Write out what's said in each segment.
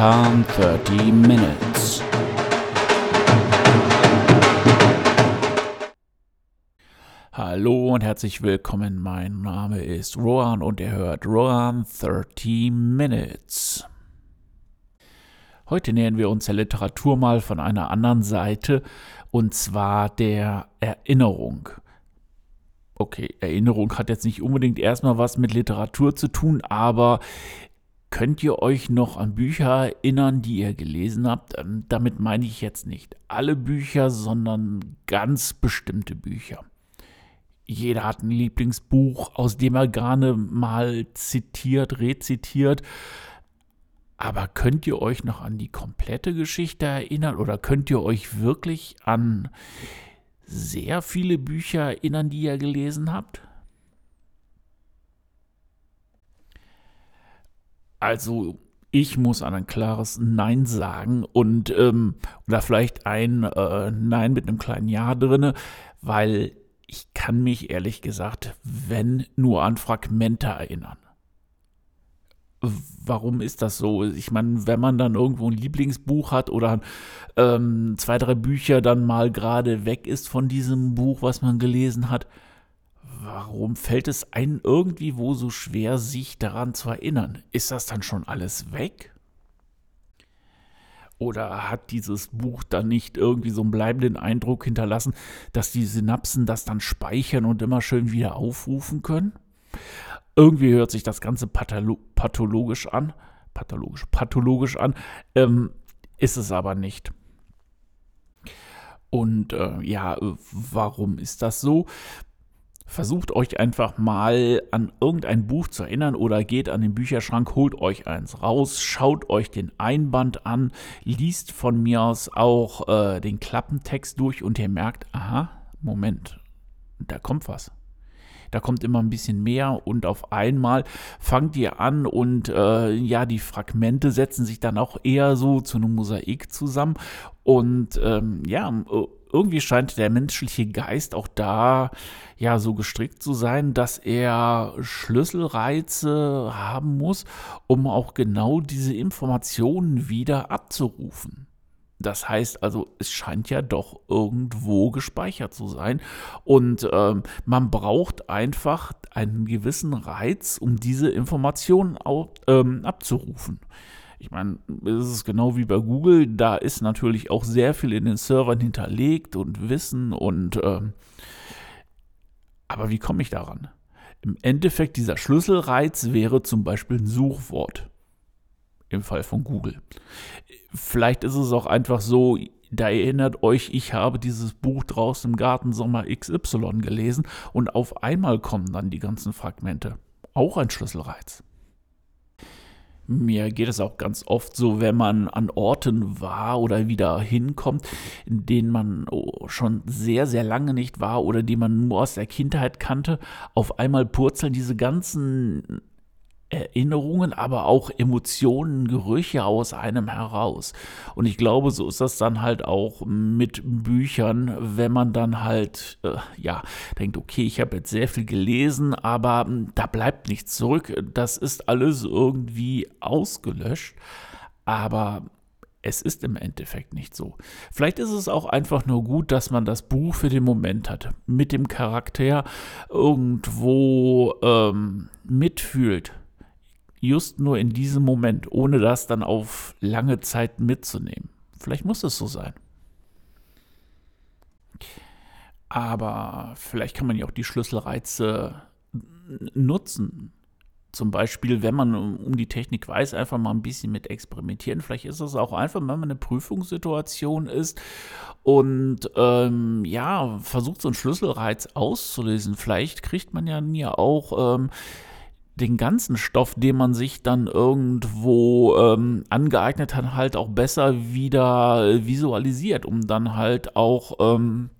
Rohan 30 Minutes. Hallo und herzlich willkommen. Mein Name ist Rohan und ihr hört Rohan 30 Minutes. Heute nähern wir uns der Literatur mal von einer anderen Seite und zwar der Erinnerung. Okay, Erinnerung hat jetzt nicht unbedingt erstmal was mit Literatur zu tun, aber Könnt ihr euch noch an Bücher erinnern, die ihr gelesen habt? Ähm, damit meine ich jetzt nicht alle Bücher, sondern ganz bestimmte Bücher. Jeder hat ein Lieblingsbuch, aus dem er gerne mal zitiert, rezitiert. Aber könnt ihr euch noch an die komplette Geschichte erinnern oder könnt ihr euch wirklich an sehr viele Bücher erinnern, die ihr gelesen habt? Also ich muss an ein klares Nein sagen und ähm, oder vielleicht ein äh, Nein mit einem kleinen Ja drinne, weil ich kann mich ehrlich gesagt, wenn nur an Fragmente erinnern. Warum ist das so? Ich meine, wenn man dann irgendwo ein Lieblingsbuch hat oder ähm, zwei, drei Bücher dann mal gerade weg ist von diesem Buch, was man gelesen hat, Warum fällt es einem irgendwie wo so schwer, sich daran zu erinnern? Ist das dann schon alles weg? Oder hat dieses Buch dann nicht irgendwie so einen bleibenden Eindruck hinterlassen, dass die Synapsen das dann speichern und immer schön wieder aufrufen können? Irgendwie hört sich das Ganze pathologisch an. Pathologisch, pathologisch an. Ähm, ist es aber nicht. Und äh, ja, warum ist das so? Versucht euch einfach mal an irgendein Buch zu erinnern oder geht an den Bücherschrank, holt euch eins raus, schaut euch den Einband an, liest von mir aus auch äh, den Klappentext durch und ihr merkt, aha, Moment, da kommt was. Da kommt immer ein bisschen mehr und auf einmal fangt ihr an und äh, ja, die Fragmente setzen sich dann auch eher so zu einem Mosaik zusammen und ähm, ja, irgendwie scheint der menschliche Geist auch da ja so gestrickt zu sein, dass er Schlüsselreize haben muss, um auch genau diese Informationen wieder abzurufen. Das heißt also, es scheint ja doch irgendwo gespeichert zu sein. Und ähm, man braucht einfach einen gewissen Reiz, um diese Informationen ähm, abzurufen. Ich meine, es ist genau wie bei Google, da ist natürlich auch sehr viel in den Servern hinterlegt und Wissen und ähm, aber wie komme ich daran? Im Endeffekt, dieser Schlüsselreiz wäre zum Beispiel ein Suchwort. Im Fall von Google. Vielleicht ist es auch einfach so, da erinnert euch, ich habe dieses Buch draußen im Garten Sommer XY gelesen und auf einmal kommen dann die ganzen Fragmente. Auch ein Schlüsselreiz. Mir geht es auch ganz oft so, wenn man an Orten war oder wieder hinkommt, in denen man oh, schon sehr, sehr lange nicht war oder die man nur aus der Kindheit kannte. Auf einmal purzeln diese ganzen Erinnerungen, aber auch Emotionen, Gerüche aus einem heraus. Und ich glaube, so ist das dann halt auch mit Büchern, wenn man dann halt, äh, ja, denkt, okay, ich habe jetzt sehr viel gelesen, aber hm, da bleibt nichts zurück. Das ist alles irgendwie ausgelöscht. Aber es ist im Endeffekt nicht so. Vielleicht ist es auch einfach nur gut, dass man das Buch für den Moment hat, mit dem Charakter irgendwo ähm, mitfühlt just nur in diesem Moment, ohne das dann auf lange Zeit mitzunehmen. Vielleicht muss es so sein. Aber vielleicht kann man ja auch die Schlüsselreize nutzen. Zum Beispiel, wenn man um die Technik weiß, einfach mal ein bisschen mit experimentieren. Vielleicht ist es auch einfach, wenn man eine Prüfungssituation ist und ähm, ja, versucht so einen Schlüsselreiz auszulösen. Vielleicht kriegt man ja nie auch ähm, den ganzen Stoff, den man sich dann irgendwo ähm, angeeignet hat, halt auch besser wieder visualisiert, um dann halt auch, ähm,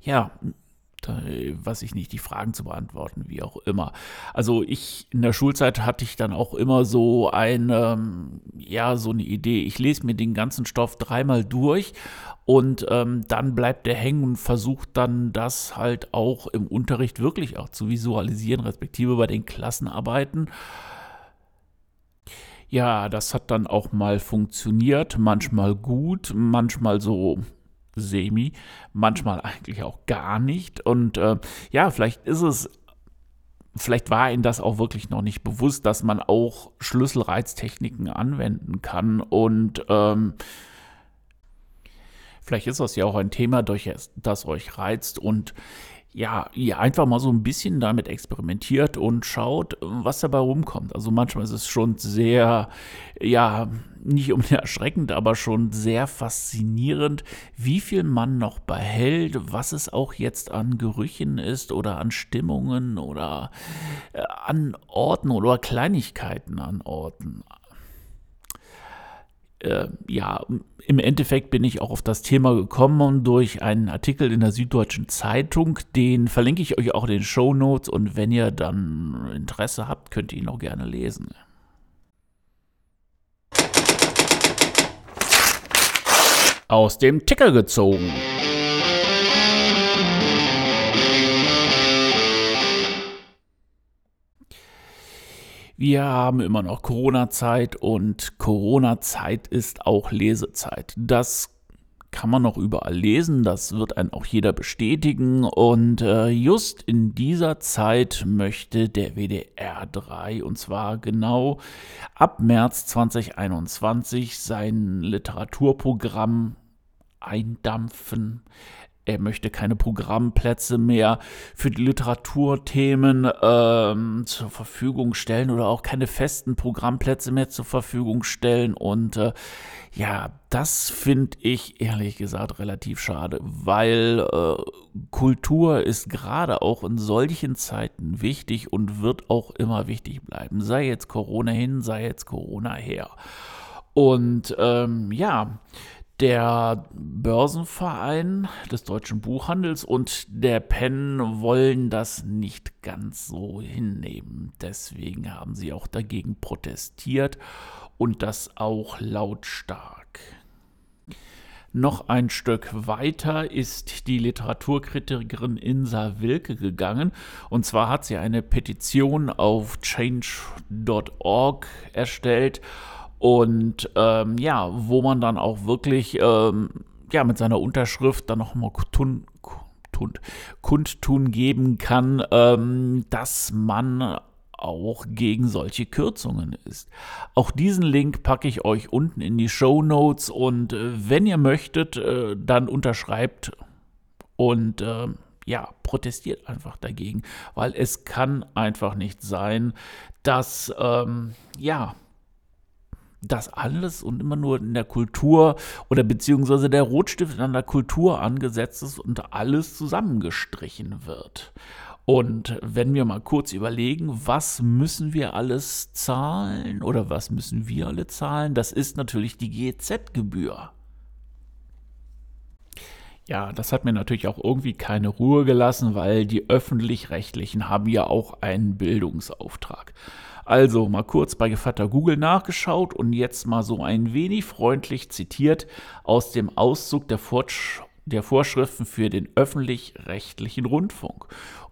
ja, was ich nicht, die Fragen zu beantworten, wie auch immer. Also ich in der Schulzeit hatte ich dann auch immer so eine, ähm, ja, so eine Idee. Ich lese mir den ganzen Stoff dreimal durch und ähm, dann bleibt der hängen und versucht dann das halt auch im Unterricht wirklich auch zu visualisieren, respektive bei den Klassenarbeiten. Ja, das hat dann auch mal funktioniert, manchmal gut, manchmal so semi, manchmal eigentlich auch gar nicht. Und äh, ja, vielleicht ist es, vielleicht war Ihnen das auch wirklich noch nicht bewusst, dass man auch Schlüsselreiztechniken anwenden kann. Und ähm, vielleicht ist das ja auch ein Thema, das euch reizt. Und ja, ihr einfach mal so ein bisschen damit experimentiert und schaut, was dabei rumkommt. Also manchmal ist es schon sehr, ja, nicht unbedingt erschreckend, aber schon sehr faszinierend, wie viel man noch behält, was es auch jetzt an Gerüchen ist oder an Stimmungen oder äh, an Orten oder Kleinigkeiten an Orten äh, ja, im Endeffekt bin ich auch auf das Thema gekommen durch einen Artikel in der Süddeutschen Zeitung. Den verlinke ich euch auch in den Show Notes und wenn ihr dann Interesse habt, könnt ihr ihn auch gerne lesen. Aus dem Ticker gezogen. Wir haben immer noch Corona-Zeit und Corona-Zeit ist auch Lesezeit. Das kann man noch überall lesen, das wird einen auch jeder bestätigen. Und äh, just in dieser Zeit möchte der WDR 3, und zwar genau ab März 2021, sein Literaturprogramm eindampfen. Er möchte keine Programmplätze mehr für die Literaturthemen ähm, zur Verfügung stellen oder auch keine festen Programmplätze mehr zur Verfügung stellen. Und äh, ja, das finde ich ehrlich gesagt relativ schade, weil äh, Kultur ist gerade auch in solchen Zeiten wichtig und wird auch immer wichtig bleiben. Sei jetzt Corona hin, sei jetzt Corona her. Und ähm, ja, der Börsenverein des deutschen Buchhandels und der PEN wollen das nicht ganz so hinnehmen. Deswegen haben sie auch dagegen protestiert und das auch lautstark. Noch ein Stück weiter ist die Literaturkritikerin Insa Wilke gegangen. Und zwar hat sie eine Petition auf change.org erstellt und ähm, ja, wo man dann auch wirklich ähm, ja, mit seiner Unterschrift dann nochmal tun, tun, kundtun geben kann, ähm, dass man auch gegen solche Kürzungen ist. Auch diesen Link packe ich euch unten in die Show Notes und äh, wenn ihr möchtet, äh, dann unterschreibt und äh, ja, protestiert einfach dagegen, weil es kann einfach nicht sein, dass ähm, ja, das alles und immer nur in der Kultur oder beziehungsweise der Rotstift an der Kultur angesetzt ist und alles zusammengestrichen wird. Und wenn wir mal kurz überlegen, was müssen wir alles zahlen oder was müssen wir alle zahlen, das ist natürlich die GZ-Gebühr. Ja, das hat mir natürlich auch irgendwie keine Ruhe gelassen, weil die öffentlich-rechtlichen haben ja auch einen Bildungsauftrag. Also mal kurz bei Gevatter Google nachgeschaut und jetzt mal so ein wenig freundlich zitiert aus dem Auszug der, Fortsch der Vorschriften für den öffentlich-rechtlichen Rundfunk.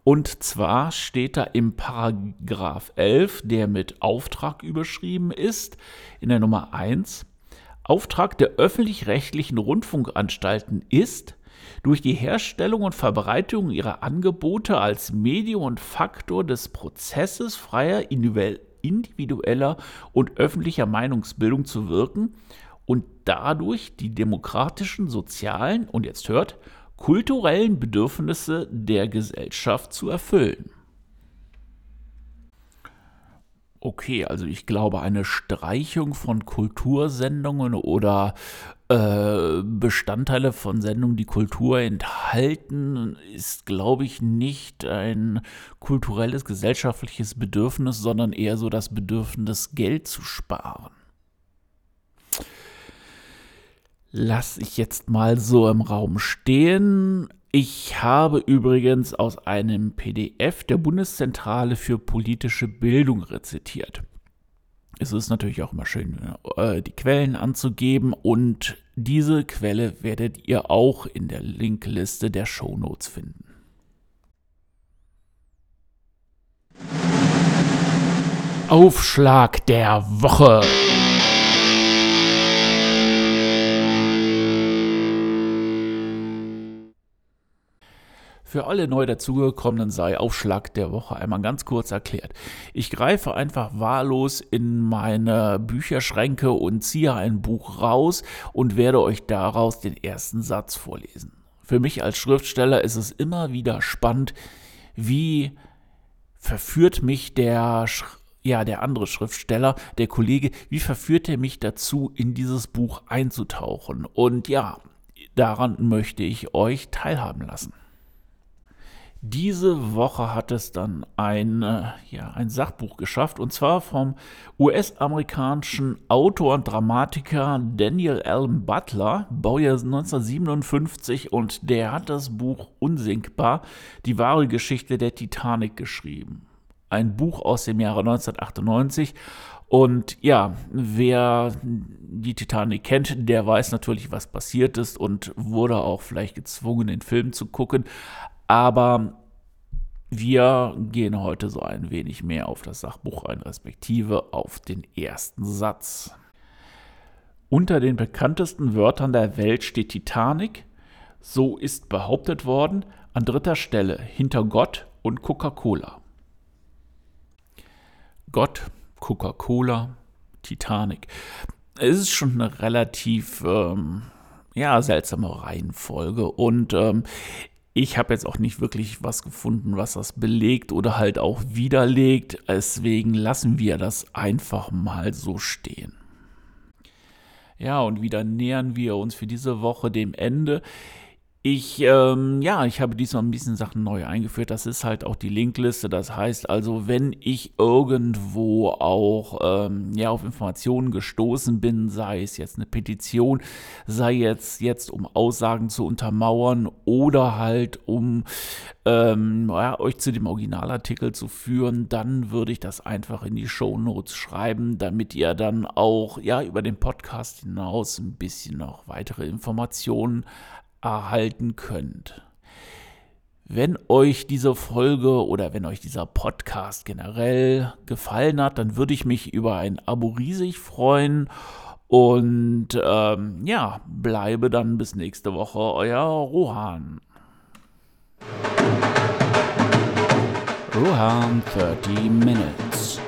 Und zwar steht da im Paragraph 11, der mit Auftrag überschrieben ist, in der Nummer 1, Auftrag der öffentlich-rechtlichen Rundfunkanstalten ist, durch die Herstellung und Verbreitung ihrer Angebote als Medium und Faktor des Prozesses freier individueller und öffentlicher Meinungsbildung zu wirken und dadurch die demokratischen, sozialen und jetzt hört, kulturellen Bedürfnisse der Gesellschaft zu erfüllen. Okay, also ich glaube, eine Streichung von Kultursendungen oder äh, Bestandteile von Sendungen, die Kultur enthalten, ist, glaube ich, nicht ein kulturelles, gesellschaftliches Bedürfnis, sondern eher so das Bedürfnis, Geld zu sparen. Lass ich jetzt mal so im Raum stehen. Ich habe übrigens aus einem PDF der Bundeszentrale für politische Bildung rezitiert. Es ist natürlich auch immer schön, äh, die Quellen anzugeben und diese Quelle werdet ihr auch in der Linkliste der Shownotes finden. Aufschlag der Woche. Für alle neu dazugekommenen sei Aufschlag der Woche einmal ganz kurz erklärt. Ich greife einfach wahllos in meine Bücherschränke und ziehe ein Buch raus und werde euch daraus den ersten Satz vorlesen. Für mich als Schriftsteller ist es immer wieder spannend, wie verführt mich der ja, der andere Schriftsteller, der Kollege, wie verführt er mich dazu, in dieses Buch einzutauchen? Und ja, daran möchte ich euch teilhaben lassen. Diese Woche hat es dann ein, äh, ja, ein Sachbuch geschafft, und zwar vom US-amerikanischen Autor und Dramatiker Daniel Allen Butler, Baujahr 1957, und der hat das Buch Unsinkbar, die wahre Geschichte der Titanic geschrieben. Ein Buch aus dem Jahre 1998 und ja, wer die Titanic kennt, der weiß natürlich, was passiert ist und wurde auch vielleicht gezwungen, den Film zu gucken. Aber wir gehen heute so ein wenig mehr auf das Sachbuch ein, respektive auf den ersten Satz. Unter den bekanntesten Wörtern der Welt steht Titanic. So ist behauptet worden, an dritter Stelle hinter Gott und Coca-Cola. Gott, Coca-Cola, Titanic. Es ist schon eine relativ ähm, ja, seltsame Reihenfolge. Und ähm, ich habe jetzt auch nicht wirklich was gefunden, was das belegt oder halt auch widerlegt. Deswegen lassen wir das einfach mal so stehen. Ja, und wieder nähern wir uns für diese Woche dem Ende. Ich, ähm, ja, ich habe diesmal ein bisschen Sachen neu eingeführt. Das ist halt auch die Linkliste. Das heißt also, wenn ich irgendwo auch ähm, ja, auf Informationen gestoßen bin, sei es jetzt eine Petition, sei jetzt, jetzt um Aussagen zu untermauern oder halt um ähm, ja, euch zu dem Originalartikel zu führen, dann würde ich das einfach in die Show Notes schreiben, damit ihr dann auch ja, über den Podcast hinaus ein bisschen noch weitere Informationen erhalten könnt. Wenn euch diese Folge oder wenn euch dieser Podcast generell gefallen hat, dann würde ich mich über ein Abo riesig freuen. Und ähm, ja, bleibe dann bis nächste Woche, euer Rohan. Rohan 30 Minutes.